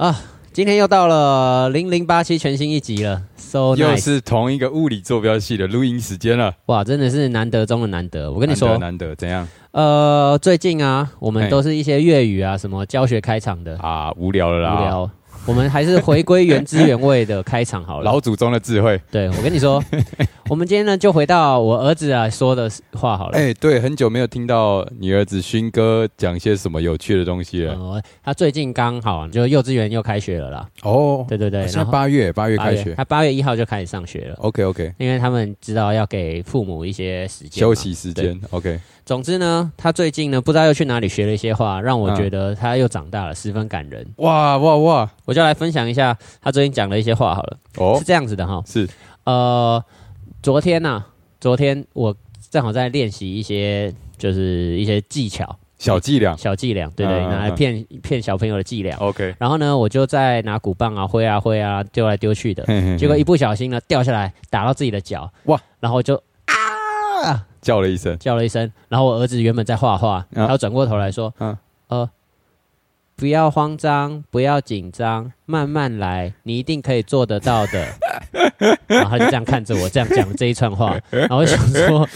啊，今天又到了零零八七全新一集了，so 又！是同一个物理坐标系的录音时间了。哇，真的是难得中的难得。我跟你说，难得难得怎样呃，最近啊，我们都是一些粤语啊，什么教学开场的，啊？无聊了啦，无聊。我们还是回归原汁原味的开场好了。老祖宗的智慧。对我跟你说，我们今天呢就回到我儿子啊说的话好了。哎、对，很久没有听到你儿子勋哥讲些什么有趣的东西了。呃，他最近刚好就幼稚园又开学了啦。哦，对对对，现在八月八月八开学他八月一号就开始上学了。，OK OK，因为他们知道要给父母一些时间休息时间，OK。总之呢，他最近呢不知道又去哪里学了一些话，让我嗯觉得他又长大了，十分感人。哇哇哇，我就来分享一下他最近讲的一些话好了，哦。是，这样子的哈。是。呃，昨天呐、昨天我正好在练习一些就是一些技巧、小伎俩。小伎俩，对对，拿来嗯。骗骗小朋友的伎俩。，OK。然后呢，我就在拿鼓棒啊、挥啊、挥啊丢来丢去的，嘿嘿嘿。结果一不小心呢掉下来，打到自己的脚，哇！然后就啊！叫了一声，叫了一声，然后我儿子原本在画画，嗯。他转过头来说：“嗯。呃，不要慌张，不要紧张，慢慢来，你一定可以做得到的。”然后他就这样看着我，这样讲这一串话，然后我想说，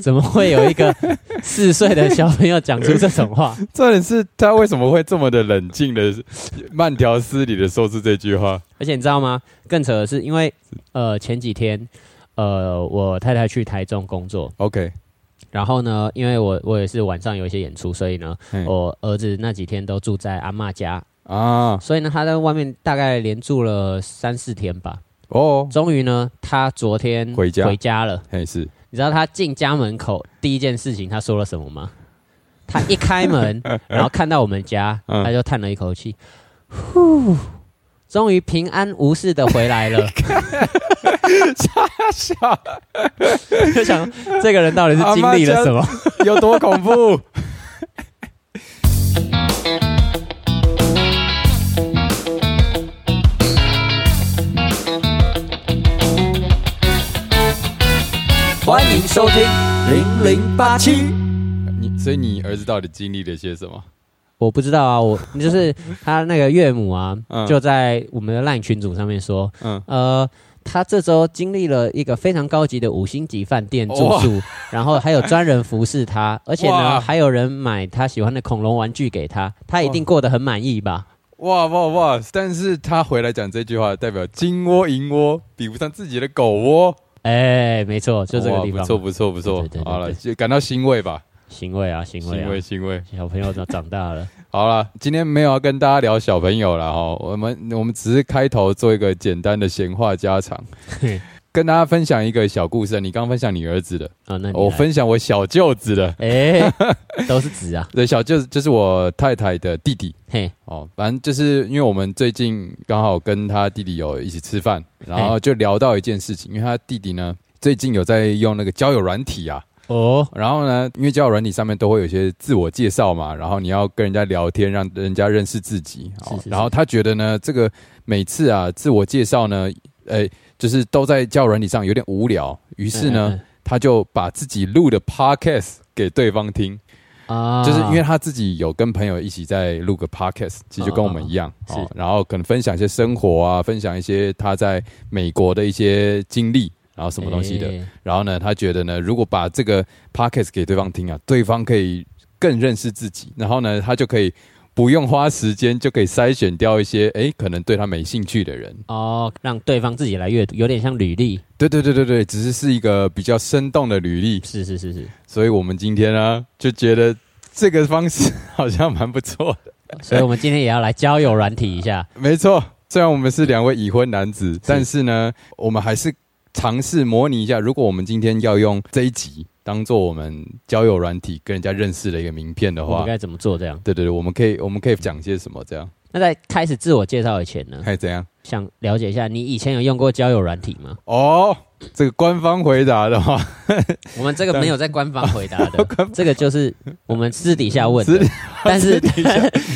怎么会有一个四岁的小朋友讲出这种话？重点是他为什么会这么的冷静的、慢条斯理的说出这句话？而且你知道吗？更扯的是，因为呃前几天呃我太太去台中工作，OK，然后呢，因为我我也是晚上有一些演出，所以呢，我儿子那几天都住在阿嬷家，啊，所以呢，他在外面大概连住了三四天吧。哦，终于呢，他昨天回家。回家了。嘿是，你知道他进家门口第一件事情他说了什么吗？他一开门，然后看到我们家，嗯。他就叹了一口气，呼，终于平安无事的回来了。笑，就想这个人到底是经历了什么？有多恐怖？欢迎收听零零八七。你所以你儿子到底经历了些什么？我不知道啊，我 就是他那个岳母啊，嗯就在我们的 LINE 群组上面说，嗯，呃，他这周经历了一个非常高级的五星级饭店住宿，然后还有专人服侍他，而且呢，哇还有人买他喜欢的恐龙玩具给他，他一定过得很满意吧？哇哇哇！但是他回来讲这句话，代表金窝银窝比不上自己的狗窝，哎，没错，就这个地方，不错不错不错对对对。对好了，就感到欣慰吧，欣慰啊，欣慰欣啊，慰欣慰。小朋友都长大了，好了，今天没有要跟大家聊小朋友了哈，我们我们只是开头做一个简单的闲话家常，跟大家分享一个小故事。你刚分享你儿子的，啊，那我分享我小舅子的。哎，都是子啊，对，小舅子就是我太太的弟弟嘿，哦。反正就是因为我们最近刚好跟他弟弟有一起吃饭，然后就聊到一件事情，因为他弟弟呢最近有在用那个交友软体啊，哦，然后呢，因为交友软体上面都会有一些自我介绍嘛，然后你要跟人家聊天，让人家认识自己。哦是是是然后他觉得呢，这个每次啊自我介绍呢，呃，就是都在交友软体上有点无聊，于是呢，嗯嗯他就把自己录的 podcast 给对方听，嗯啊，就是因为他自己有跟朋友一起在录个 podcast，其实就跟我们一样。然后可能分享一些生活啊，分享一些他在美国的一些经历。然后什么东西的，哎然后呢，他觉得呢，如果把这个 podcast 给对方听啊，对方可以更认识自己，然后呢，他就可以不用花时间，就可以筛选掉一些诶可能对他没兴趣的人。哦，让对方自己来阅读，有点像履历。对对对对对，只是是一个比较生动的履历，是是是是，所以我们今天呢就觉得这个方式好像蛮不错的。所以我们今天也要来交友软体一下。没错，虽然我们是两位已婚男子，但是呢，我们还是尝试模拟一下，如果我们今天要用这一集当做我们交友软体跟人家认识的一个名片的话，我们该怎么做？这样。对对对，我们可以我们可以讲些什么？这样那在开始自我介绍以前呢，还怎样？想了解一下，你以前有用过交友软体吗？哦，这个官方回答的话，我们这个没有在官方回答的，这个就是我们私底下问的，但是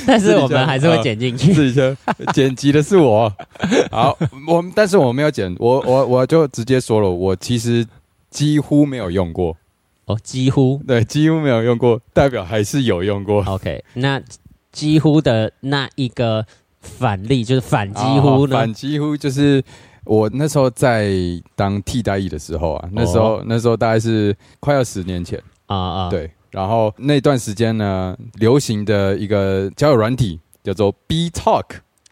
但是我们还是会啊剪进去。私底下剪辑的是我。好，我但是我没有剪，我我我就直接说了，我其实几乎没有用过，哦，几乎对，几乎没有用过，代表还是有用过。OK。那几乎的那一个反例，就是反几啊乎呢？反几乎就是我那时候在当替代役的时候啊，那时候、那时候大概是快要十年前，啊啊，，对。然后那段时间呢，流行的一个交友软体叫做 B Talk。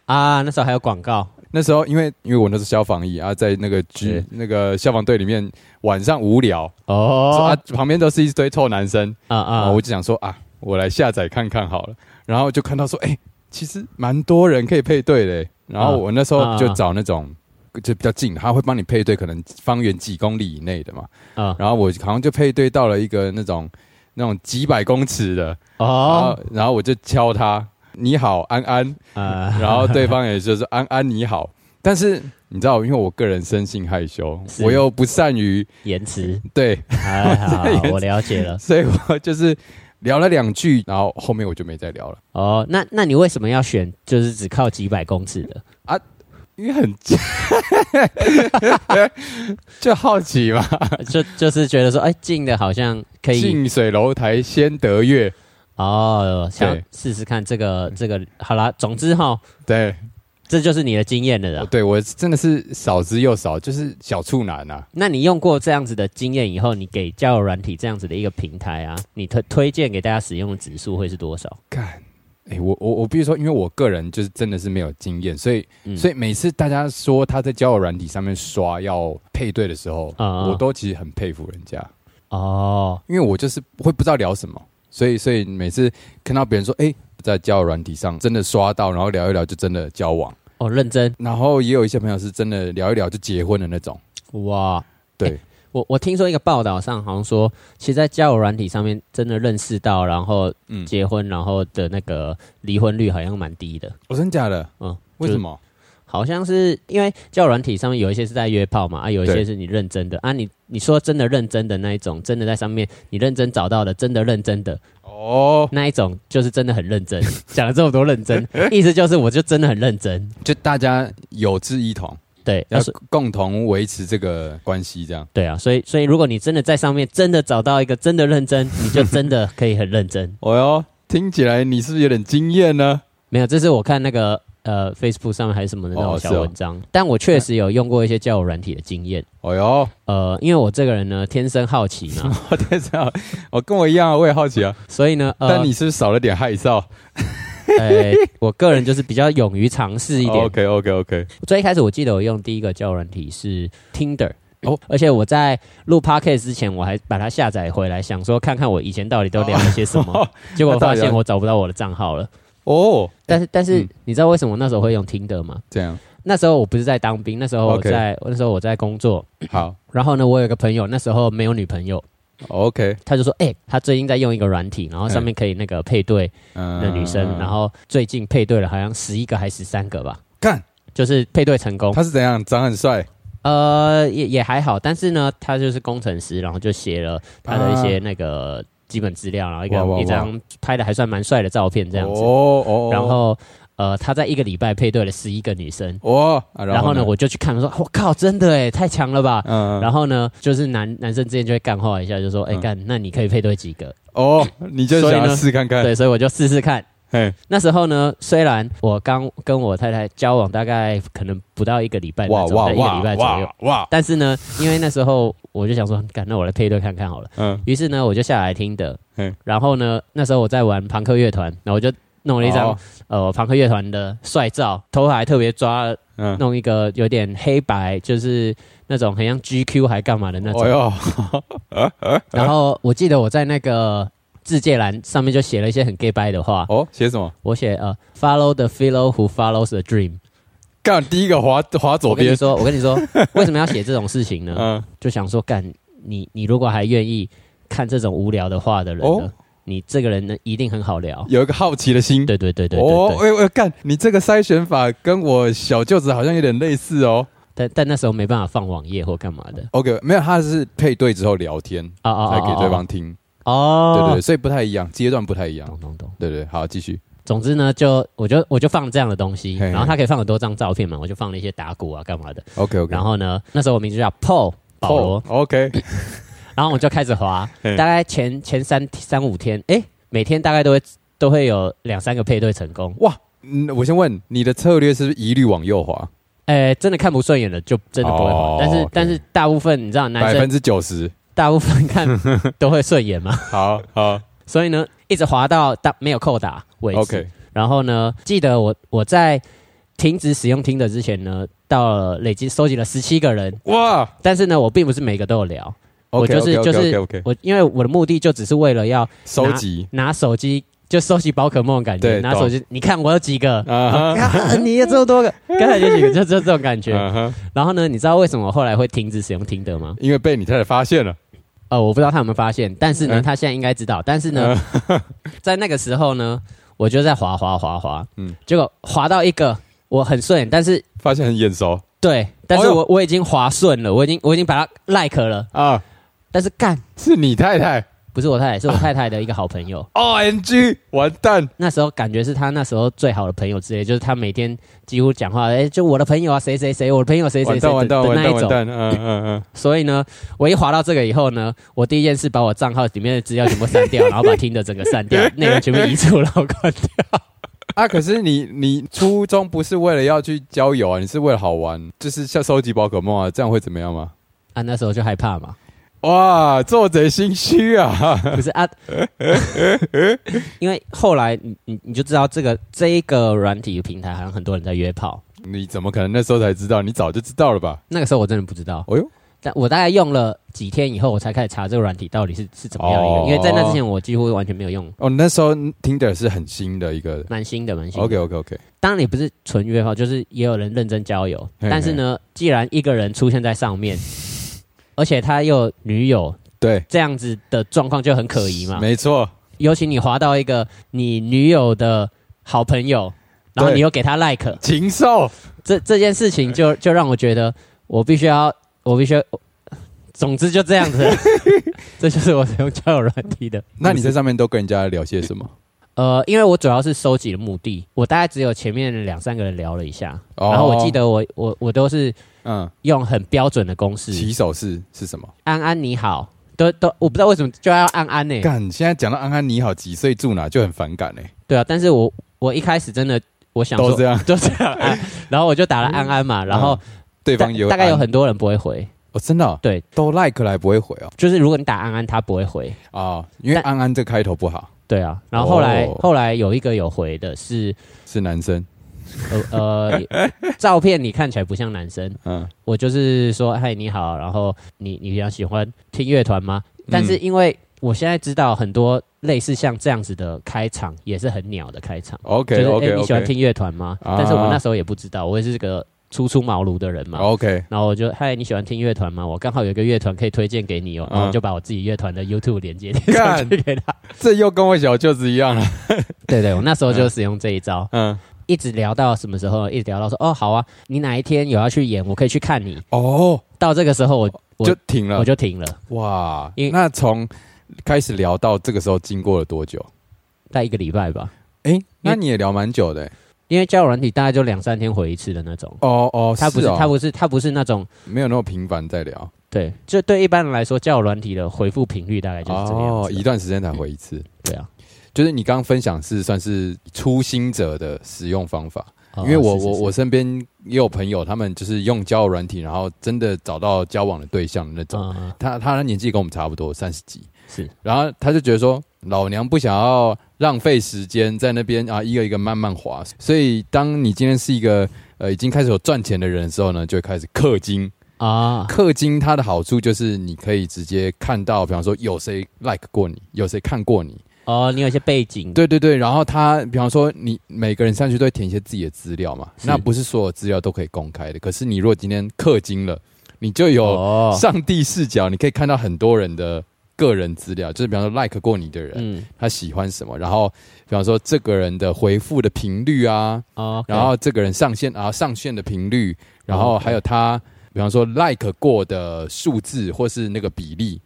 啊，那时候还有广告那时候因为因为我那是消防役啊，在那个局那个消防队里面，晚上无聊、哦啊，旁边都是一堆臭男生，啊啊，啊我就想说啊，我来下载看看好了。然后就看到说，哎、其实蛮多人可以配对的欸。然后我那时候就找那种就比较近，他会帮你配对，可能方圆几公里以内的嘛。啊然后我好像就配对到了一个那种那种几百公尺的，哦哦，然后我就敲他，你好，安安。啊，然后对方也就是安安你好。但是你知道，因为我个人生性害羞，我又不善于言辞，对，哎，好 我了解了。所以我就是聊了两句，然后后面我就没再聊了。哦，那那你为什么要选就是只靠几百公尺的啊？因为很近，就好奇嘛，就就是觉得说，哎，近的好像可以近水楼台先得月，哦，想试试看这个这个。好啦，总之哈，对，这就是你的经验了啦。对我真的是少之又少，就是小处男啊。那你用过这样子的经验以后，你给交友软体这样子的一个平台啊，你推推荐给大家使用的指数会是多少？干，哎、我我我必须说，因为我个人就是真的是没有经验，所以、嗯所以每次大家说他在交友软体上面刷要配对的时候，我都其实很佩服人家，哦，因为我就是会不知道聊什么，所以所以每次看到别人说，哎、在交友软体上真的刷到，然后聊一聊就真的交往，哦，认真然后也有一些朋友是真的聊一聊就结婚的那种，哇！对，我我听说一个报道上好像说，其实，在交友软体上面真的认识到，然后嗯，结婚，然后的那个离婚率好像蛮低的。哦、真假的？嗯，为什么？好像是因为交友软体上面有一些是在约炮嘛，啊，有一些是你认真的啊，你你说真的认真的那一种，真的在上面你认真找到的，真的认真的哦，那一种，就是真的很认真。讲了这么多认真，意思就是我就真的很认真。就大家有志一同，对，要要是共同维持这个关系，这样。对啊，所以所以如果你真的在上面真的找到一个真的认真，你就真的可以很认真。哦哟，听起来你是不是有点经验呢？没有，这是我看那个呃 Facebook 上面还是什么的那种哦是哦小文章，但我确实有用过一些交友软体的经验。哦哟，呃，因为我这个人呢天生好奇嘛，我天啊，我跟我一样啊，我也好奇啊。所以呢，呃，但你是不是少了点害臊呃，我个人就是比较勇于尝试一点。？OK OK OK，最一开始我记得我用第一个交友软体是 Tinder。哦哦，而且我在录 podcast 之前，我还把它下载回来，想说看看我以前到底都聊了些什么。结果发现我找不到我的账号了。哦，但是，但是嗯。你知道为什么那时候会用 Tinder 吗？这样。那时候我不是在当兵，那时候我在那时候我在工作。好。然后呢，我有一个朋友，那时候没有女朋友，，OK，他就说：“哎、他最近在用一个软体，然后上面可以那个配对嗯的女生，然后最近配对了好像十一个还十三个吧，干。就是配对成功。他是怎样？长很帅？呃，也也还好，但是呢，他就是工程师，然后就写了他的一些那个基本资料，然后一个一张拍的还算蛮帅的照片这样子。哦哦，然后呃，他在一个礼拜配对了十一个女生。哦，啊然后呢，我就去看，我说我靠，真的哎，太强了吧！嗯然后呢，就是男男生之间就会干话一下，就说：“哎、嗯干，那你可以配对几个哦，你就想试看看？”，对，所以我就试试看。嘿，那时候呢，虽然我刚跟我太太交往大概可能不到一个礼拜那种，哇哇一个礼拜左右哇，哇，但是呢，因为那时候我就想说，干，那我来配对看看好了。嗯，于是呢，我就下来听的。嗯，然后呢，那时候我在玩朋克乐团，然后我就弄了一张、哦。呃朋克乐团的帅照，头发还特别抓，嗯，弄一个有点黑白，就是那种很像 GQ 还干嘛的那种。哦哟，然后我记得我在那个字界栏上面就写了一些很 gay bye 的话，哦，写什么？我写呃 follow the fellow who follows the dream。干第一个滑滑左边，我跟你说，我跟你说，为什么要写这种事情呢？嗯，就想说，干你你如果还愿意看这种无聊的话的人呢，哦你这个人呢一定很好聊。有一个好奇的心。对对对对对哦，对。喂喂，干，你这个筛选法跟我小舅子好像有点类似哦。但但那时候没办法放网页或干嘛的 OK，没有，他是配对之后聊天啊啊才给对方听，哦。对对对，所以不太一样，阶段不太一样。懂懂懂。对对，好，继续。总之呢，就我就我就放这样的东西，然后他可以放很多张照片嘛，我就放了一些打鼓啊干嘛的。OK OK，然后呢，那时候我名字叫 Paul 保罗，OK，然后我就开始滑，大概前前三三五天，哎，每天大概都会都会有两三个配对成功。哇，嗯，我先问你的策略是不是一律往右滑？哎，真的看不顺眼了，就真的不会滑。但是但是大部分你知道，男生百分之九十，大部分看都会顺眼嘛。好好，所以呢，一直滑到到没有扣打为止。OK，然后呢，记得我我在停止使用听的之前呢，到了累积收集了十七个人哇！但是呢，我并不是每个都有聊，我就是就是我因为我的目的就只是为了要收集拿手机。就收集宝可梦的感觉，拿手机，你看我有几个 啊，你有这么多个，刚才有几个，就就这种感觉。然后呢，你知道为什么后来会停止使用听的吗？因为被你太太发现了。呃，我不知道他有没有发现，但是呢，他现在应该知道。但是呢，在那个时候呢，我就在滑滑滑滑，嗯，结果滑到一个我很顺，但是发现很眼熟。对，但是我我已经滑顺了，我已经我已经把它 like 了啊，但是干是你太太。不是我太太，是我太太的一个好朋友。O N G，完蛋！那时候感觉是他那时候最好的朋友之类，就是他每天几乎讲话，哎，就我的朋友啊，谁谁谁，我的朋友谁谁谁的那一种。嗯嗯嗯。所以呢，我一滑到这个以后呢，我第一件事把我账号里面的资料全部删掉，然后把听的整个删掉，内容全部移除然后关掉。啊，可是你你初衷不是为了要去交友啊，你是为了好玩，就是像收集宝可梦啊，这样会怎么样吗？啊，那时候就害怕嘛。哇，做贼心虚啊！不是啊，因为后来你你你就知道这个这一个软体平台好像很多人在约炮。你怎么可能那时候才知道？你早就知道了吧？那个时候我真的不知道。哦呦，但我大概用了几天以后，我才开始查这个软体到底是是怎么样一个。因为在那之前我几乎完全没有用。哦，那时候 Tinder 是很新的一个，蛮新的，蛮新的。OK OK OK。当然也不是纯约炮，就是也有人认真交友。但是呢，既然一个人出现在上面。而且他又女友，对这样子的状况就很可疑嘛。没错，尤其你滑到一个你女友的好朋友，然后你又给他 like，禽兽，这这件事情就就让我觉得我必须要，我必须，总之就这样子，这就是我用交友软体的。那你在上面都跟人家聊些什么？呃，因为我主要是收集的目的，我大概只有前面两三个人聊了一下，然后我记得我我我都是。嗯，用很标准的公式。起手式是什么？安安你好，都都我不知道为什么就要安安呢？干，现在讲到安安你好，几岁住哪就很反感呢？对啊，但是我我一开始真的我想都这样，都这样，然后我就打了安安嘛，然后对方有大概有很多人不会回。哦，真的对，都 like 来不会回哦，就是如果你打安安，他不会回。哦，因为安安这开头不好。对啊，然后后来后来有一个有回的是是男生。呃呃，照片你看起来不像男生。嗯，我就是说，嗨，你好，然后你你比较喜欢听乐团吗？但是因为我现在知道很多类似像这样子的开场也是很鸟的开场。OK OK，你喜欢听乐团吗？但是我那时候也不知道，我也是个初出茅庐的人嘛。OK，然后我就嗨，你喜欢听乐团吗？我刚好有一个乐团可以推荐给你哦，然后就把我自己乐团的 YouTube 连接 上去给他。这又跟我小舅子一样了。对对，我那时候就使用这一招。嗯。一直聊到什么时候？一直聊到说哦，好啊，你哪一天有要去演，我可以去看你哦。到这个时候，我我就停了，我就停了。哇，那从开始聊到这个时候，经过了多久？大概一个礼拜吧。哎，那你也聊蛮久的，因为交友软体大概就两三天回一次的那种。哦哦，他不是他不是他不是那种没有那么频繁在聊。对，就对一般人来说，交友软体的回复频率大概就是这样。哦，一段时间才回一次。对啊。就是你刚刚分享是算是初心者的使用方法，因为我我我身边也有朋友，他们就是用交友软体，然后真的找到交往的对象的那种。他他的年纪跟我们差不多，三十几，是。然后他就觉得说，老娘不想要浪费时间在那边啊，一个一个慢慢滑。所以当你今天是一个呃已经开始有赚钱的人的时候呢，就会开始氪金啊。氪金它的好处就是你可以直接看到，比方说有谁 like 过你，有谁看过你。哦，你有一些背景，对对对，然后他比方说你每个人上去都会填一些自己的资料嘛，那不是所有资料都可以公开的。可是你如果今天氪金了，你就有上帝视角，你可以看到很多人的个人资料，就是比方说 like 过你的人，嗯，他喜欢什么，然后比方说这个人的回复的频率啊，哦，然后这个人上线啊上线的频率，然后还有他比方说 like 过的数字或是那个比例。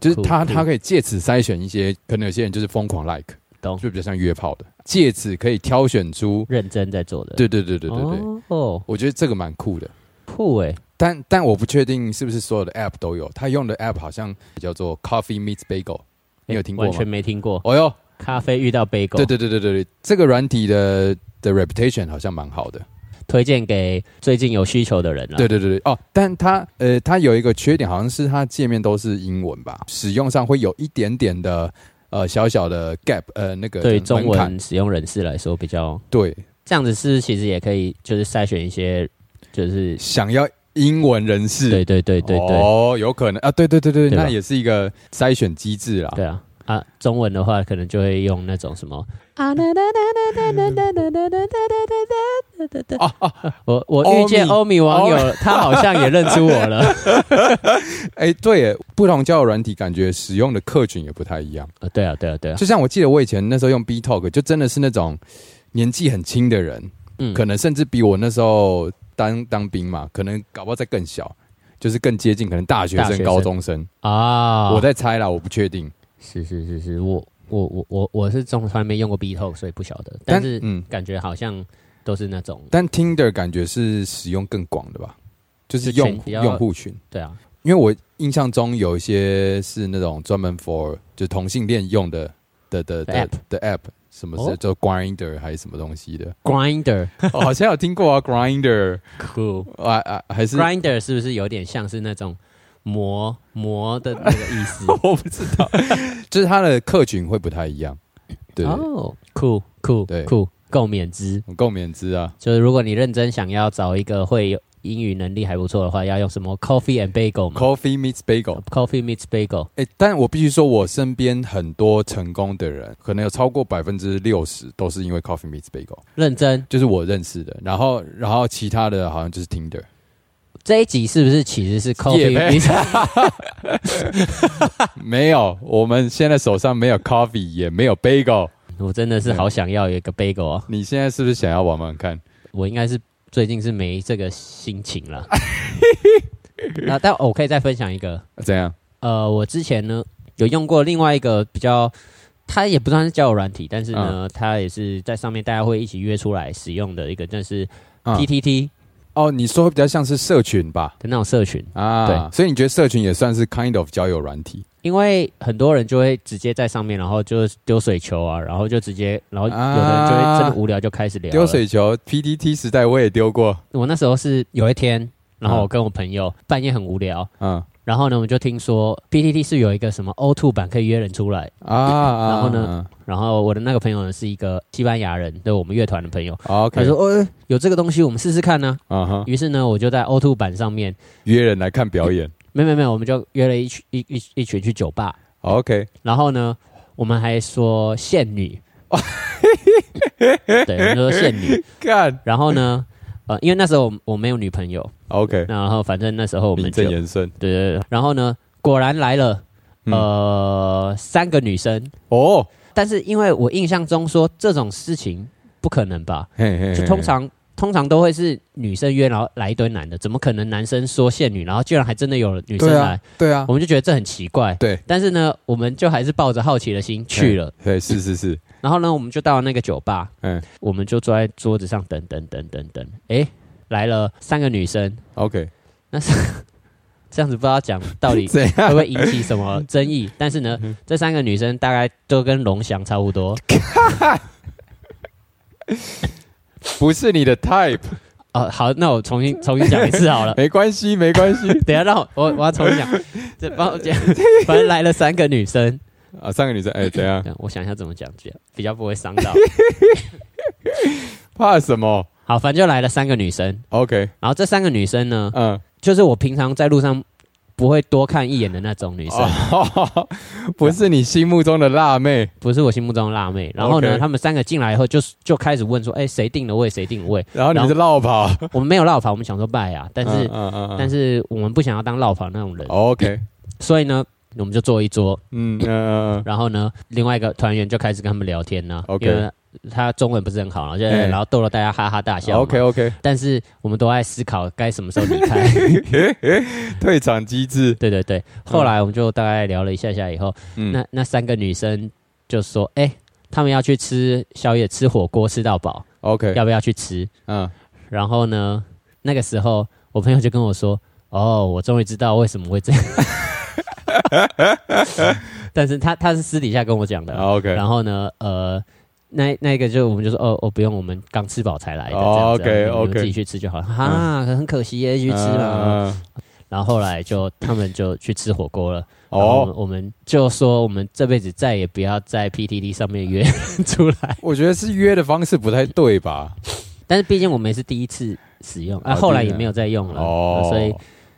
就是他，他可以借此筛选一些，可能有些人就是疯狂 like，就比较像约炮的，借此可以挑选出认真在做的。对对对对对对。哦，我觉得这个蛮酷的，酷哎！但但我不确定是不是所有的 app 都有，他用的 app 好像叫做 Coffee Meets Bagel，你有听过吗？完全没听过。哦哟，咖啡遇到 bagel。对对对对对对，这个软体的的 reputation 好像蛮好的。推荐给最近有需求的人了。对对对对，哦，但它呃，它有一个缺点，好像是它界面都是英文吧，使用上会有一点点的呃小小的 gap，呃，那个对中文使用人士来说比较对，这样子是其实也可以就是筛选一些就是想要英文人士，对对对对对。哦，有可能。啊，对对对对，对那也是一个筛选机制啦。对啊啊，中文的话可能就会用那种什么啊哒哒哒哒哒哒哒哒哒哒哒哒哒哒哒。我我遇见欧米网友，他好像也认出我了。哎，对耶，不同交友软体，感觉使用的客群也不太一样。啊对啊对啊对啊，就像我记得我以前那时候用 B Talk，就真的是那种年纪很轻的人，嗯可能甚至比我那时候当当兵嘛，可能搞不好再更小，就是更接近可能大学生、大学生高中生。啊，我在猜啦，我不确定。是是是是，我我我我我是从来没用过 B Talk，所以不晓得。但是嗯，感觉好像都是那种但 Tinder 感觉是使用更广的吧，就是用用户群。对啊，因为我印象中有一些是那种专门 for 就是同性恋用的的的的的 app 的 app，什么是哦叫 Grinder 还是什么东西的？Grinder 哦，好像有听过啊，Grinder cool 啊啊，还是 Grinder 是不是有点像是那种磨磨的那个意思？我不知道，就是它的客群会不太一样。对，哦，cool cool 对 cool，够免资。我够免资啊。就是如果你认真想要找一个会有英语能力还不错的话，要用什么 Coffee and Bagel 嘛 Coffee meets bagel。？Coffee meets Bagel。哎、但我必须说，我身边很多成功的人，可能有超过百分之六十都是因为 Coffee meets bagel，认真，就是我认识的。然后，然后其他的好像就是 Tinder。这一集是不是其实是 Coffee 没有，我们现在手上没有 coffee，也没有 bagel。我真的是好想要有一个 bagel 啊！你现在是不是想要玩玩看？我应该是最近是没这个心情了。那但我可以再分享一个，怎样？呃，我之前呢有用过另外一个比较，它也不算是交友软体，但是呢，它也是在上面大家会一起约出来使用的一个，就是 PTT 哦，你说比较像是社群吧？的那种社群。啊，对，所以你觉得社群也算是 kind of 交友软体？因为很多人就会直接在上面，然后就丢水球啊，然后就直接，然后有的人就会真的无聊就开始聊啊丢。水球，PDT 时代我也丢过。我那时候是有一天，然后我跟我朋友半夜很无聊，嗯然后呢，我们就听说 PTT 是有一个什么 O2 版可以约人出来，啊，然后呢然后我的那个朋友呢是一个西班牙人，对我们乐团的朋友，嗯？OK，他说：“哦，有这个东西，我们试试看呢、啊哈，于是呢，我就在 O2 版上面，约人来看表演。没有没有没有，我们就约了一群一一一群去酒吧，OK，然后呢，我们还说限女，对，我们就说限女，干。然后呢，呃，因为那时候我我没有女朋友，OK，然后反正那时候我们名就正言顺。对对对，然后呢，果然来了，呃，三个女生，哦，但是因为我印象中说这种事情不可能吧，嘿嘿，就通常通常都会是女生约，然后来一堆男的，怎么可能男生说限女，然后居然还真的有女生来对啊？，我，们就觉得这很奇怪。对但是呢，我们就还是抱着好奇的心去了。对，是是是，然后呢，我们就到了那个酒吧，嗯我们就坐在桌子上等等等等等。诶，来了三个女生，，OK，那是 这样子不知道讲到底？会不会引起什么争议？但是呢，这三个女生大概都跟龙翔差不多。不是你的 type，哦，好，那我重新重新讲一次好了。没关系，没关系 等一下让我我我要重新讲，这帮我讲。反正来了三个女生，啊。三个女生，哎，怎样？这 样我想一下怎么讲，比较比较不会伤到。怕什么好，反正就来了三个女生，？OK，然后这三个女生呢，嗯，就是我平常在路上不会多看一眼的那种女生，哦，不是你心目中的辣妹，不不是我心目中的辣妹。然后呢她们三个进来以后就就开始问说：“哎、谁定的位？谁定的位？然后你们是绕跑，？”我们没有绕跑，我们想说拜啊，但是、嗯嗯但是我们不想要当绕跑那种人，OK，所以呢，我们就坐一桌，嗯然后呢，另外一个团员就开始跟他们聊天呢 OK 因为他中文不是很好，然后就哎。然后逗了大家哈哈大笑。，OK OK，但是我们都在思考该什么时候离开。退场机制，对对对，后来我们就大概聊了一下下以后，嗯。那那三个女生就说：“哎、他们要去吃宵夜，吃火锅吃到饱，OK，要不要去吃？嗯，？”然后呢，那个时候我朋友就跟我说：“哦，我终于知道为什么会这样。”但是他他是私底下跟我讲的，好 OK，然后呢，呃，那那个就我们就说哦哦不用，我们刚吃饱才来的，哦这样子 OK，OK 自己去吃就好了。哈，很可惜耶，去吃嘛。嗯然后后来就他们就去吃火锅了。哦，哦，我们就说我们这辈子再也不要在 PTT 上面约 出来。我觉得是约的方式不太对吧？但是毕竟我们也是第一次使用，啊，哦后来也没有再用了，哦所以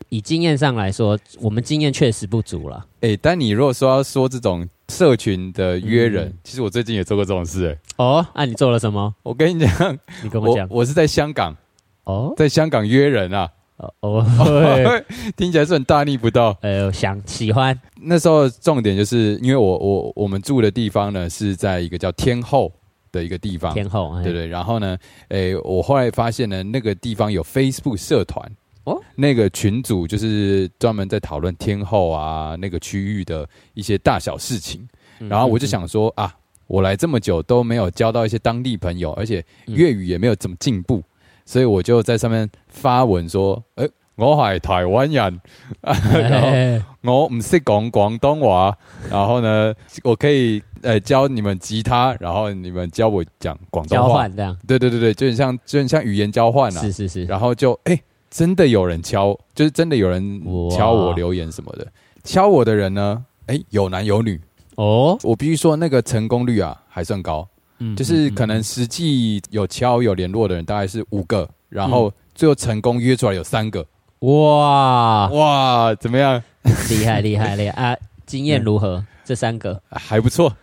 以经验上来说，我们经验确实不足了。哎、但你如果说要说这种社群的约人，嗯其实我最近也做过这种事、哎，哦，那、你做了什么？我跟你讲，你跟我讲。我我是在香港，哦在香港约人啊，哦哦，听起来是很大逆不道。呃，想喜欢那时候重点就是因为我我我们住的地方呢是在一个叫天后的一个地方，天后，哎对对。然后呢，诶、我后来发现呢，那个地方有 Facebook 社团。哦？那个群组就是专门在讨论天后啊那个区域的一些大小事情，嗯。然后我就想说啊，我来这么久都没有交到一些当地朋友，而且粤语也没有怎么进步，所以我就在上面发文说，诶、我係台灣人，然後哎我唔識講廣東話，然後呢，我可以呃教你們吉他，然後你們教我講廣東交話。换这样，对对对对，就很像就很像语言交换啊。是是是，然后就哎、真的有人敲，就是真的有人敲我留言什么的。敲我的人呢，哎、有男有女。哦，我必须说，那个成功率啊还算高，嗯就是可能实际有敲有联络的人大概是五个，然后最后成功约出来有三个。哇，哇，怎么样？厉害厉害厉害啊！经验如何？这三个，还不错。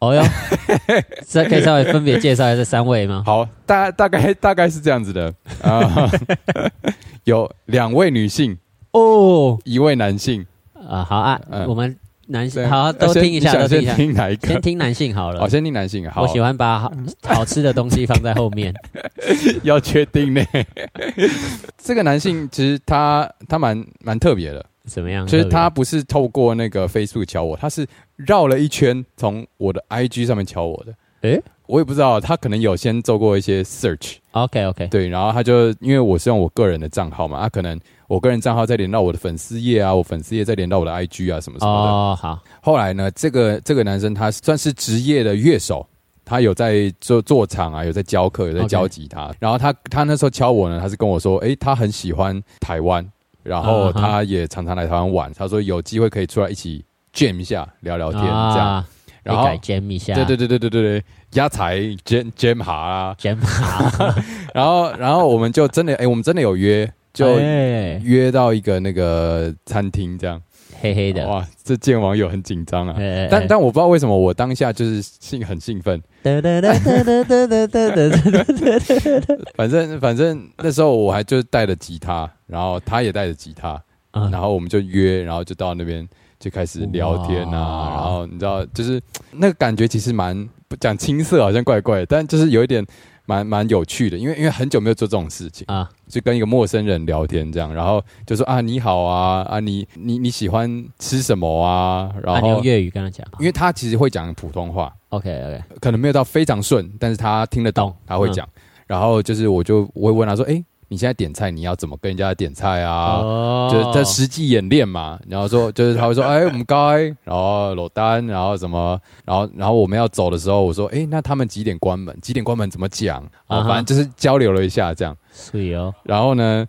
哦哟，这可以稍微分别介绍一下这三位吗？好，大大概大概是这样子的啊，有两位女性，哦，一位男性。啊，好啊，嗯我们男性对好都先听一下，你想先都听一下，听哪一个先？听男性好了好，。先听男性。好，我喜欢把好好吃的东西放在后面。要确定呢。这个男性其实他他蛮蛮特别的，怎么样？其实他不是透过那个 Facebook 敲我，他是绕了一圈从我的 IG 上面敲我的。诶我也不知道，他可能有先做过一些 search，OK OK，对，然后他就因为我是用我个人的账号嘛，他、可能我个人账号再连到我的粉丝页啊，我粉丝页再连到我的 IG 啊什么什么的。哦，好，后来呢，这个这个男生他算是职业的乐手，他有在做做场啊，有在教课，有在 OK 教吉他。然后他他那时候敲我呢，他是跟我说，诶，他很喜欢台湾，然后他也常常来台湾玩。他说有机会可以出来一起 jam 一下，聊聊天、这样。然后改 jam 一下，对对对对对对对，压财 jam jam 哈啊，jam 哈，然后然后我们就真的哎，我们真的有约，就约到一个那个餐厅这样，黑黑的，哇，这见网友很紧张啊，但但我不知道为什么我当下就是兴很兴奋，反正反正那时候我还就带了吉他，然后他也带着吉他，然后我们就约，然后就到那边。就开始聊天啊，然后你知道就是那个感觉其实蛮不讲青涩好像怪怪的，但就是有一点蛮蛮有趣的，因为因为很久没有做这种事情，啊，就跟一个陌生人聊天这样，然后就说啊你好啊啊你你你喜欢吃什么啊，然后啊用粤语跟他讲因为他其实会讲普通话，，OK OK，可能没有到非常顺，但是他听得懂懂，他会讲。然后就是我就我会问他说：“哎、你现在点菜你要怎么跟人家点菜啊？”哦就是在实际演练嘛。然后说 就是他会说：“哎、我们该，然后裸单，然后什么，然后然后我们要走的时候，我说：哎、那他们几点关门？几点关门怎么讲？哦，啊反正就是交流了一下这样。所以哦，然后呢，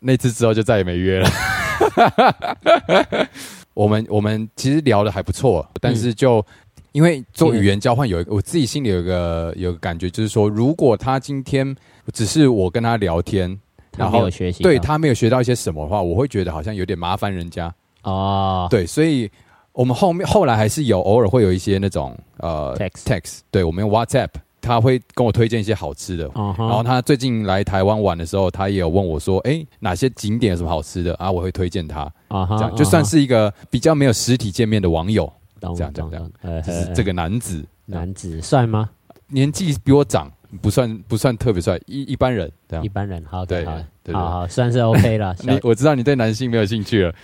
那次之后就再也没约了。我们我们其实聊的还不错，但是就、因为做语言交换有一个，我自己心里有一个有个感觉，就是说，如果他今天只是我跟他聊天，然后对他没有学到一些什么的话，我会觉得好像有点麻烦人家。哦，对，所以我们后面后来还是有偶尔会有一些那种呃 Text text，对我们用 WhatsApp，他会跟我推荐一些好吃的，然后他最近来台湾玩的时候，他也有问我说：“哎，哪些景点有什么好吃的？啊？”我会推荐他，啊哈这样就算是一个比较没有实体见面的网友，懂这样这样懂懂，呃就是这个男子，男子帅吗？年纪比我长，不算不算特别帅，一一般人这样一。般人，好对的，好，好好，算是 OK 了。你我知道你对男性没有兴趣了，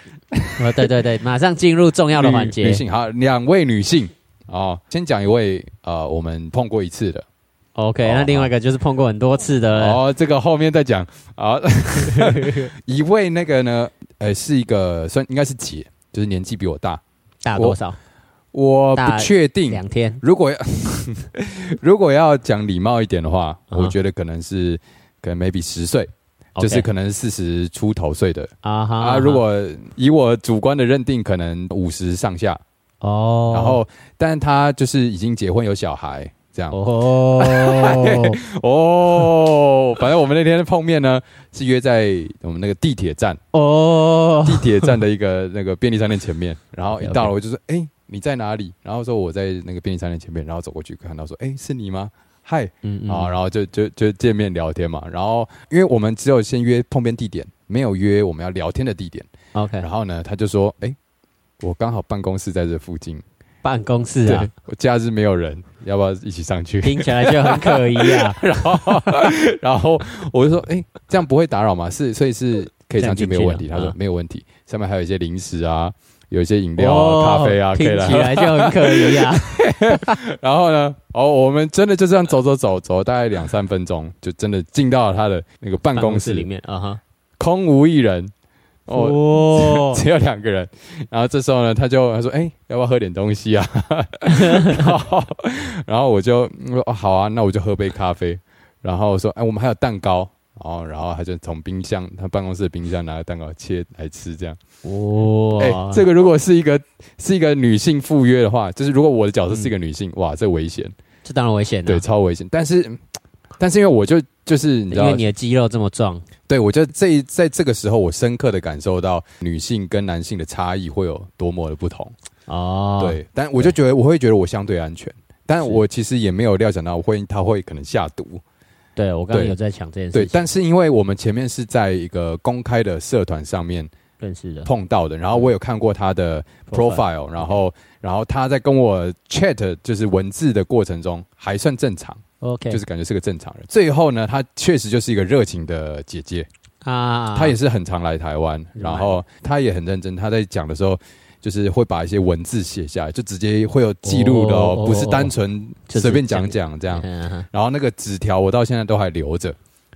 呃，对对对，马上进入重要的环女节女。性好，两位女性哦，先讲一位呃，我们碰过一次的 OK，哦那另外一个就是碰过很多次的。哦，这个后面再讲啊。一位那个呢，呃，是一个算应该是姐，就是年纪比我大，大多少？我不确定。两天。如果要 如果要讲礼貌一点的话，嗯我觉得可能是可能 maybe 十岁，就是可能四十出头岁的啊哈啊。如果以我主观的认定，可能五十上下。哦，然后，但他就是已经结婚有小孩，这样哦，哦。反正我们那天碰面呢，是约在我们那个地铁站，哦，地铁站的一个那个便利商店前面。然后一到了，我就说：“哎、你在哪里？”然后说我在那个便利商店前面，然后走过去看到说：“哎、是你吗？”嗨，嗯啊，然后就就就见面聊天嘛。然后因为我们只有先约碰面地点，没有约我们要聊天的地点。OK，然后呢，他就说：“哎、我刚好办公室在这附近，办公室啊，我假日没有人，要不要一起上去？”听起来就很可疑啊。然后然后我就说：“哎、这样不会打扰吗？是，所以是可以上去没有问题。”他说了嗯：“没有问题，上面还有一些零食啊，有一些饮料咖啡啊，可以听起来。就很可疑啊。然后呢，哦，我们真的就这样走走走走，大概两三分钟，就真的进到了他的那个办办公室里，面啊哈，空无一人。哦，哦，只有两个人。然后这时候呢，他就他说：“哎、要不要喝点东西啊？” 然后，然后我就我说：“哦，好啊，那我就喝杯咖啡。”然后我说：“哎、我们还有蛋糕。”然后，然后他就从冰箱，他办公室的冰箱拿个蛋糕切来吃，这样。哇，哎、这个如果是一个是一个女性赴约的话，就是如果我的角色是一个女性，哇，这危险，这当然危险了，对，超危险。但是，但是因为我就就是你知道因为，你的肌肉这么壮，对我觉得这在这个时候，我深刻的感受到女性跟男性的差异会有多么的不同。哦，，对，但我就觉得我会觉得我相对安全，但我其实也没有料想到我会他会可能下毒。对我刚刚有在想这件对事，情，但是因为我们前面是在一个公开的社团上面认识的。碰到的，然后我有看过他的 profile，然后然后他在跟我 chat 就是文字的过程中还算正常，OK，就是感觉是个正常人。最后呢，他确实就是一个热情的姐姐，啊，她也是很常来台湾，然后她也很认真，她在讲的时候。就是会把一些文字写下来，就直接会有记录的哦，哦不是单纯随便讲讲这样。然后那个纸条我到现在都还留着，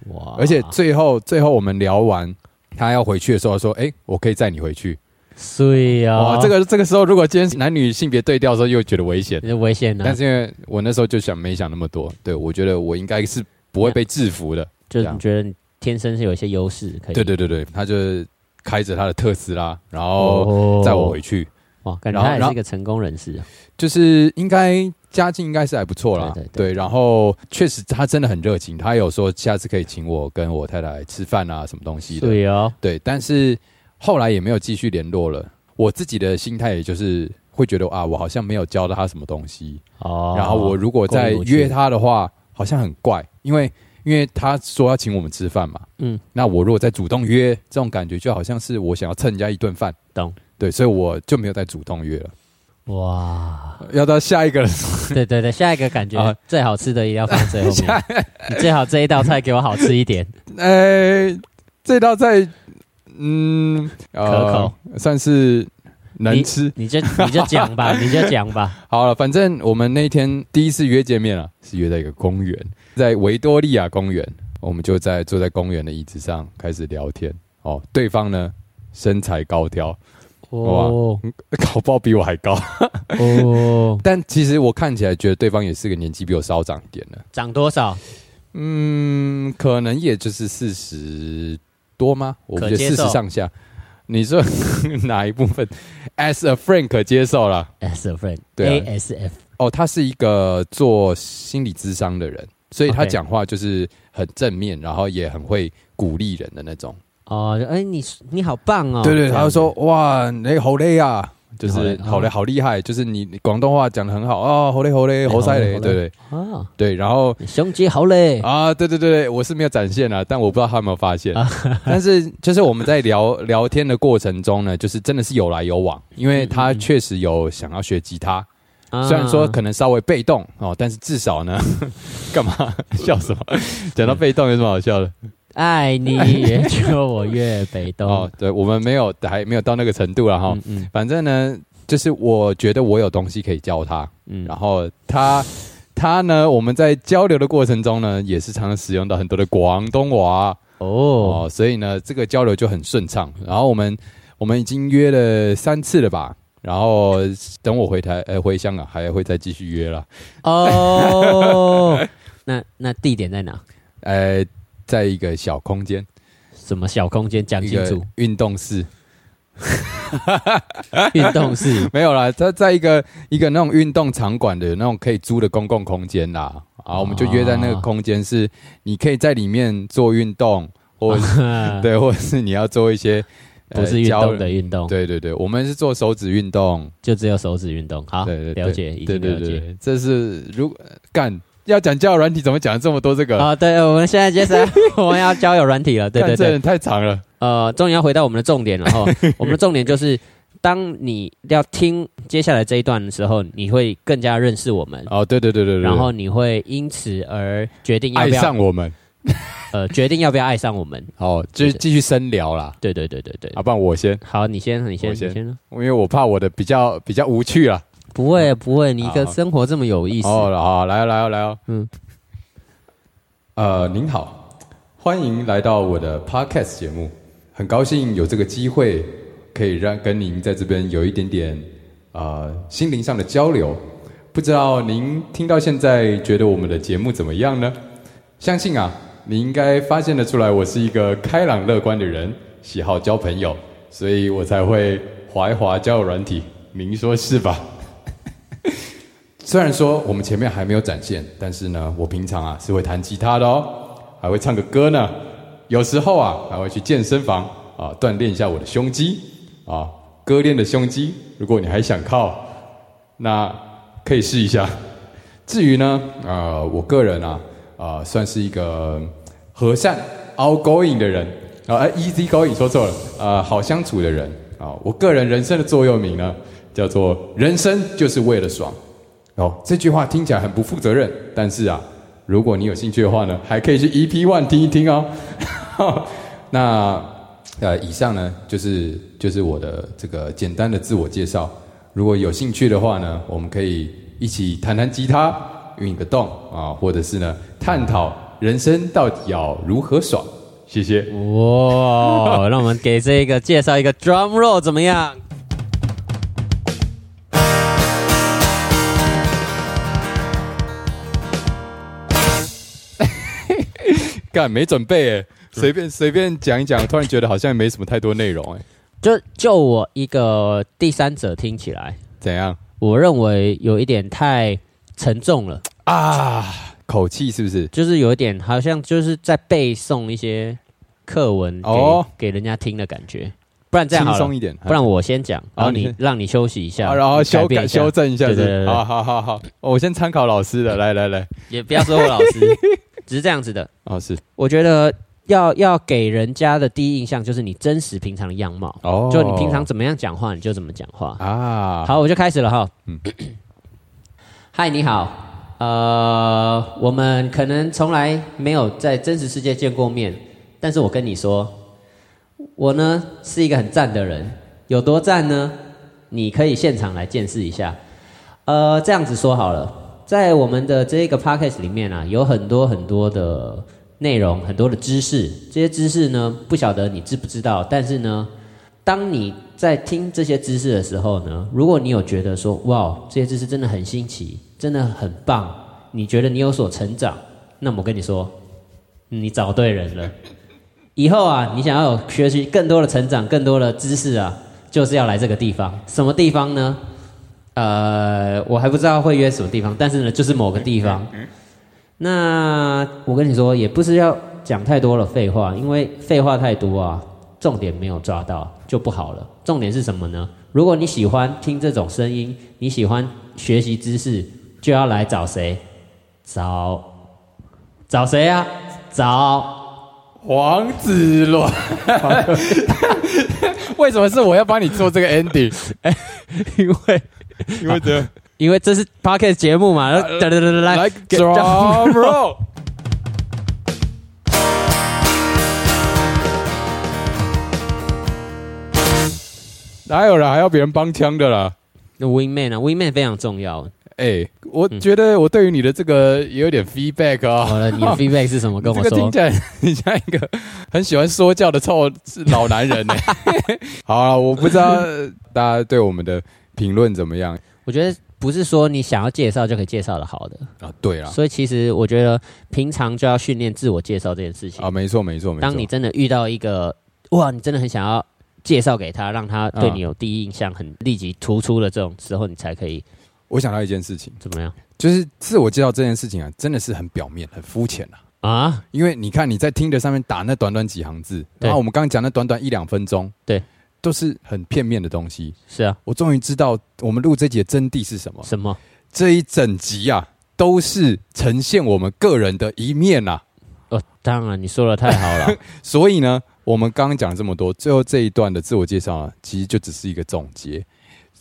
哇，而且最后最后我们聊完，他要回去的时候说：“哎、我可以载你回去。所以啊，哇，这个这个时候如果今天男女性别对调的时候，又觉得危险。是危险的但，是因为我那时候就想没想那么多，对我觉得我应该是不会被制服的。就是你觉得天生是有一些优势，可以对对对对，他就是开着他的特斯拉，然后哦载我回去，哇，感觉他也是一个成功人士啊，就是应该家境应该是还不错啦。对对对然后确实他真的很热情，他有说下次可以请我跟我太太吃饭啊，什么东西的。对哦，对，但是后来也没有继续联络了。我自己的心态也就是会觉得啊，我好像没有教到他什么东西。哦，然后我如果再约他的话，好像很怪，因为因为他说要请我们吃饭嘛。嗯，那我如果再主动约，这种感觉就好像是我想要蹭人家一顿饭。懂，对，所以我就没有再主动约了。哇，要到下一个了，对对对，下一个感觉啊。最好吃的也要放最后面，你最好这一道菜给我好吃一点，呃，这道菜，嗯，呃可口，算是能吃。你就你就讲吧，你就讲吧，好了，反正我们那天第一次约见面啊，是约在一个公园，在维多利亚公园，我们就在坐在公园的椅子上开始聊天。哦，对方呢身材高挑，哦 搞不好比我还高，哦，但其实我看起来觉得对方也是个年纪比我稍长一点的，长多少？嗯，可能也就是四十多吗？我不觉得四十上下。你说 哪一部分？As a friend 可接受了。as a friend，对啊 ASF，哦，他是一个做心理咨商的人，所以他讲话就是很正面，然后也很会鼓励人的那种。哦，就哎，你你好棒哦，对对，他就说哇，你好累啊，就是好累好厉害，就是你你广东话讲的很好啊，好累好累，哎好塞嘞，对对。啊，对，然后你胸肌好嘞，啊，对对对对，我是没有展现啊，但我不知道他有没有发现。啊。但是就是我们在聊聊天的过程中呢，就是真的是有来有往，因为他确实有想要学吉他，啊虽然说可能稍微被动哦，但是至少呢，干嘛笑什么？讲到被动有什么好笑的？爱你越久我越被动 哦，对我们没有还没有到那个程度了哈。嗯嗯反正呢，就是我觉得我有东西可以教他，嗯然后他他呢，我们在交流的过程中呢，也是常常使用到很多的广东话哦哦，所以呢，这个交流就很顺畅。然后我们我们已经约了三次了吧，然后等我回台呃回香港，还会再继续约啦。哦，那那地点在哪？呃，在一个小空间，什么小空间？讲清楚。运动室。运动室 没有啦，在在一个一个那种运动场馆的那种可以租的公共空间啦，啊，我们就约在那个空间，是你可以在里面做运动，或对，或者是你要做一些不是运动的运动。对对对，我们是做手指运动，就只有手指运动。好，对对了解，已经了解。这是如干要讲交友软体，怎么讲这么多这个啊？对，我们现在接着 我们要交友软体了。对对对，太长了。呃，终于要回到我们的重点了哈。我们的重点就是，当你要听接下来这一段的时候，你会更加认识我们。哦，对对对对对。然后你会因此而决定要不要爱上我们。呃，决定要不要爱上我们。哦，就是继续深聊啦。对对对对对。好，不然我先。好，你先，你先，你先。因为我怕我的比较比较无趣啊。不会不会，你的生活这么有意思。哦，好，来来哦来哦。嗯。呃，您好，欢迎来到我的 podcast 节目。很高兴有这个机会，可以让跟您在这边有一点点啊心灵上的交流。不知道您听到现在觉得我们的节目怎么样呢？相信啊，你应该发现得出来，我是一个开朗乐观的人，喜好交朋友，所以我才会滑一滑交友软体。您说是吧？虽然说我们前面还没有展现，但是呢，我平常啊是会弹吉他的哦，还会唱个歌呢。有时候啊，还会去健身房啊锻炼一下我的胸肌啊，割裂的胸肌。如果你还想靠，那可以试一下。至于呢，啊，我个人啊，啊，算是一个和善、outgoing 的人啊，easy going 说错了啊，好相处的人啊。我个人人生的座右铭呢，叫做“人生就是为了爽”。哦，这句话听起来很不负责任，但是啊，如果你有兴趣的话呢，还可以去 EP One 听一听哦。那呃，以上呢就是就是我的这个简单的自我介绍。如果有興趣的話呢，我們可以一起彈彈吉他，運個動啊，或者是呢探讨人生到底要如何爽。谢谢。哇，让我們給這個介绍一个 drum roll，怎么样？干没准备哎，随便随便讲一讲，突然觉得好像没什么太多内容，哎，就就我一个第三者听起来怎样？我认为有一点太沉重了。啊，口气是不是？就是有一点好像就是在背诵一些课文哦，给人家听的感觉。不然这样轻松一点，不然我先讲，然后你让你休息一下，然后修改修正一下，對對對，好好好好，我先参考老师的，来来来，也不要说我老师，只是这样子的。哦，是，我觉得。要要给人家的第一印象就是你真实平常的样貌。哦，就你平常怎么样讲话，你就怎么讲话。啊。好，我就开始了哈。嗯，嗨，你好，呃，我们可能从来没有在真实世界见过面，但是我跟你说，我呢是一个很赞的人，有多赞呢？你可以现场来见识一下。呃，这样子说好了，在我们的这个 podcast 里面啊，有很多很多的。内容很多的知识，这些知识呢，不晓得你知不知道。但是呢，当你在听这些知识的时候呢，如果你有觉得说，哇，这些知识真的很新奇，真的很棒，你觉得你有所成长，那么我跟你说，你找对人了。以后啊，你想要有学习更多的成长，更多的知识啊，就是要来这个地方。什么地方呢？呃，我还不知道会约什么地方，但是呢，就是某个地方。那我跟你说，也不是要讲太多的废话，因为废话太多啊，重点没有抓到就不好了。重点是什么呢？如果你喜欢听这种声音，你喜欢学习知识，就要来找谁？找找谁啊？找黄子伦。为什么是我要帮你做这个 ending？哎，因为因為這。因为这是 podcast 节目嘛，來來來來來，drum roll，哪有啦，还要别人帮腔的啦？那 wingman 啊，wingman 非常重要。哎，我觉得我对于你的这个也有点 feedback 啊。好了，你的 feedback 是什么？跟我说。这个听起来 你像一个很喜欢说教的臭老男人呢。好了，我不知道大家对我们的。评论怎么样我觉得不是说你想要介绍就可以介绍的好的，啊？对啊，所以其实我觉得平常就要训练自我介绍这件事情啊，。没错没错没错。当你真的遇到一个哇，你真的很想要介绍给他，让他对嗯你有第一印象很立即突出的这种时候，你才可以我想到一件事情，怎么样就是自我介绍这件事情啊，真的是很表面、很肤浅啊。啊？因为你看你在听的上面打那短短几行字，然后我们刚刚讲那短短一两分钟，对，都是很片面的东西。是啊，我终于知道我们录这集的真谛是什么。什么？这一整集啊，都是呈现我们个人的一面啊。哦，当然你说的太好了，所以呢，我们刚刚讲了这么多，最后这一段的自我介绍啊，其实就只是一个总结。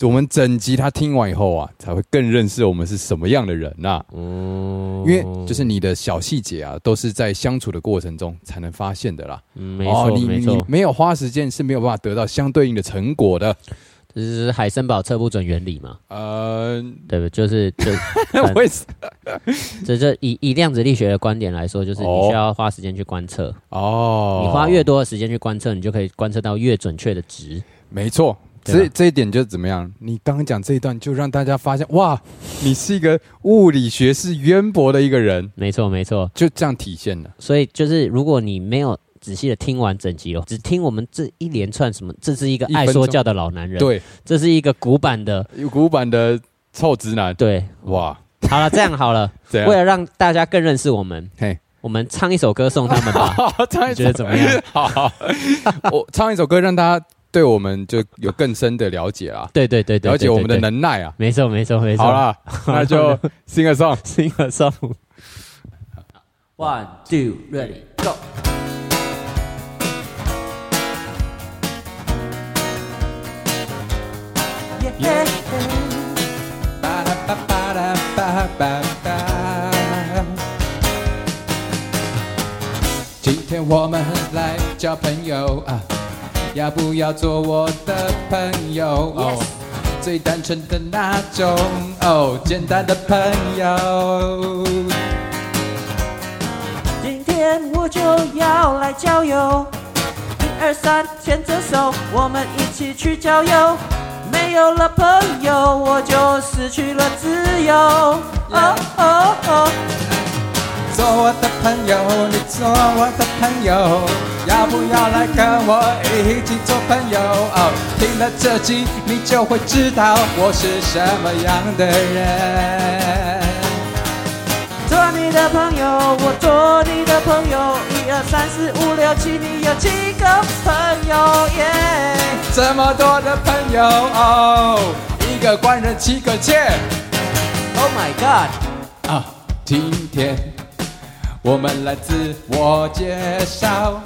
我们整集他听完以后啊，才会更认识我们是什么样的人呐、嗯，因为就是你的小细节啊，都是在相处的过程中才能发现的啦。嗯，没错、哦你没错你，没有花时间是没有办法得到相对应的成果的。这是海森堡测不准原理嘛？呃，对不？就是就 为什 这这以以量子力学的观点来说，就是你哦需要花时间去观测，哦，你花越多的时间去观测，你就可以观测到越准确的值。没错，这这一点就怎么样？你刚刚讲这一段，就让大家发现哇，你是一个物理学是渊博的一个人，没错，没错。就这样体现了。所以就是，如果你没有仔细的听完整集哦，只听我们这一连串什么，这是一个爱说教的老男人，，对，这是一个古板的，有古板的臭直男，对。哇，好了，这样好了，这为了让大家更认识我们，嘿，我们唱一首歌送他们吧，好，唱你一觉得怎么样？好 好，我唱一首歌，让大家对我们就有更深的了解啦，对对对对，了解我们的能耐啊。没错没错没错。好啦，那就 sing a song。，sing a song。One two ready go。今天我们来交朋友啊，要不要做我的朋友？哦 Yes 最单纯的那种哦，简单的朋友。今天我就要来交友，一二三，牵着手，我们一起去郊游。没有了朋友，我就失去了自由。哦哦哦，做我的朋友，你做我的朋友，要不要来跟我一起做朋友？哦，听了这集，你就会知道我是什么样的人。的朋友，我做你的朋友。一二三四五六七，你有七个朋友耶。这么多的朋友哦，一个官人七个妾 Oh my god！啊！今天我们来自我介绍。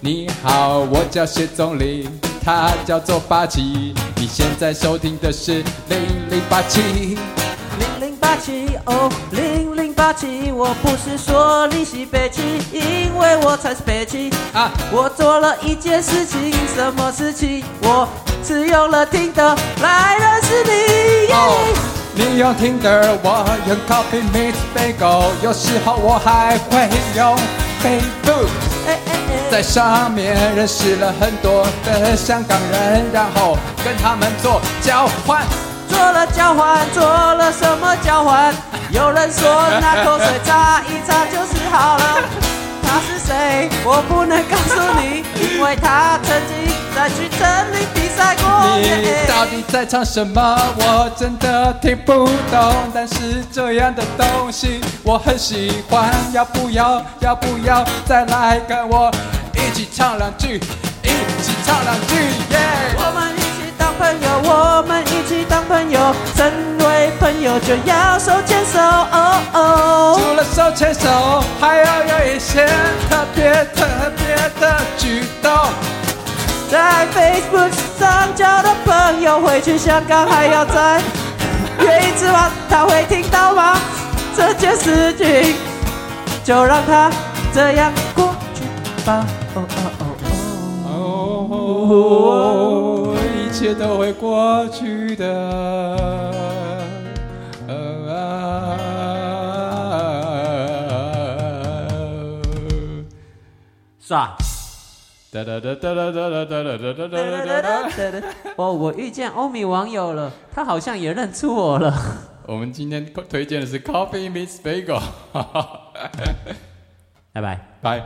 你好，我叫谢总理，他叫做八七。你现在收听的是零零八七。零零八七哦，零零八七，我不是说你是北七，因为我才是北七。啊，我做了一件事情，什么事情？我只用了听的来认识你。耶哦，你用 Tinder，我用 Coffee Meets Bagel，有时候我还会用 Facebook，在上面认识了很多的香港人，然后跟他们做交换。做了交换，做了什么交换？有人说那口水擦一擦就是好了。他是谁？我不能告诉你，因为他曾经在去城里比赛过。你到底在唱什么？我真的听不懂。但是这样的东西我很喜欢，要不要？要不要再来跟我一起唱两句？一起唱两句，耶、我们朋友，我们一起当朋友，成为朋友就要手牵手。哦哦，除了手牵手，还要有一些特别特别的举动。在 Facebook 上交的朋友，回去香港还要再约一次吗？他会听到吗？这件事情就让他这样过去吧。哦哦哦哦。哦，一切都会过去的。耍。哒哒哒哒哒哒哒哒哒哒哒哒哒。哦，我遇见欧米网友了，他好像也认出我了。我们今天推荐的是 Coffee Meets Bagel。拜拜，拜。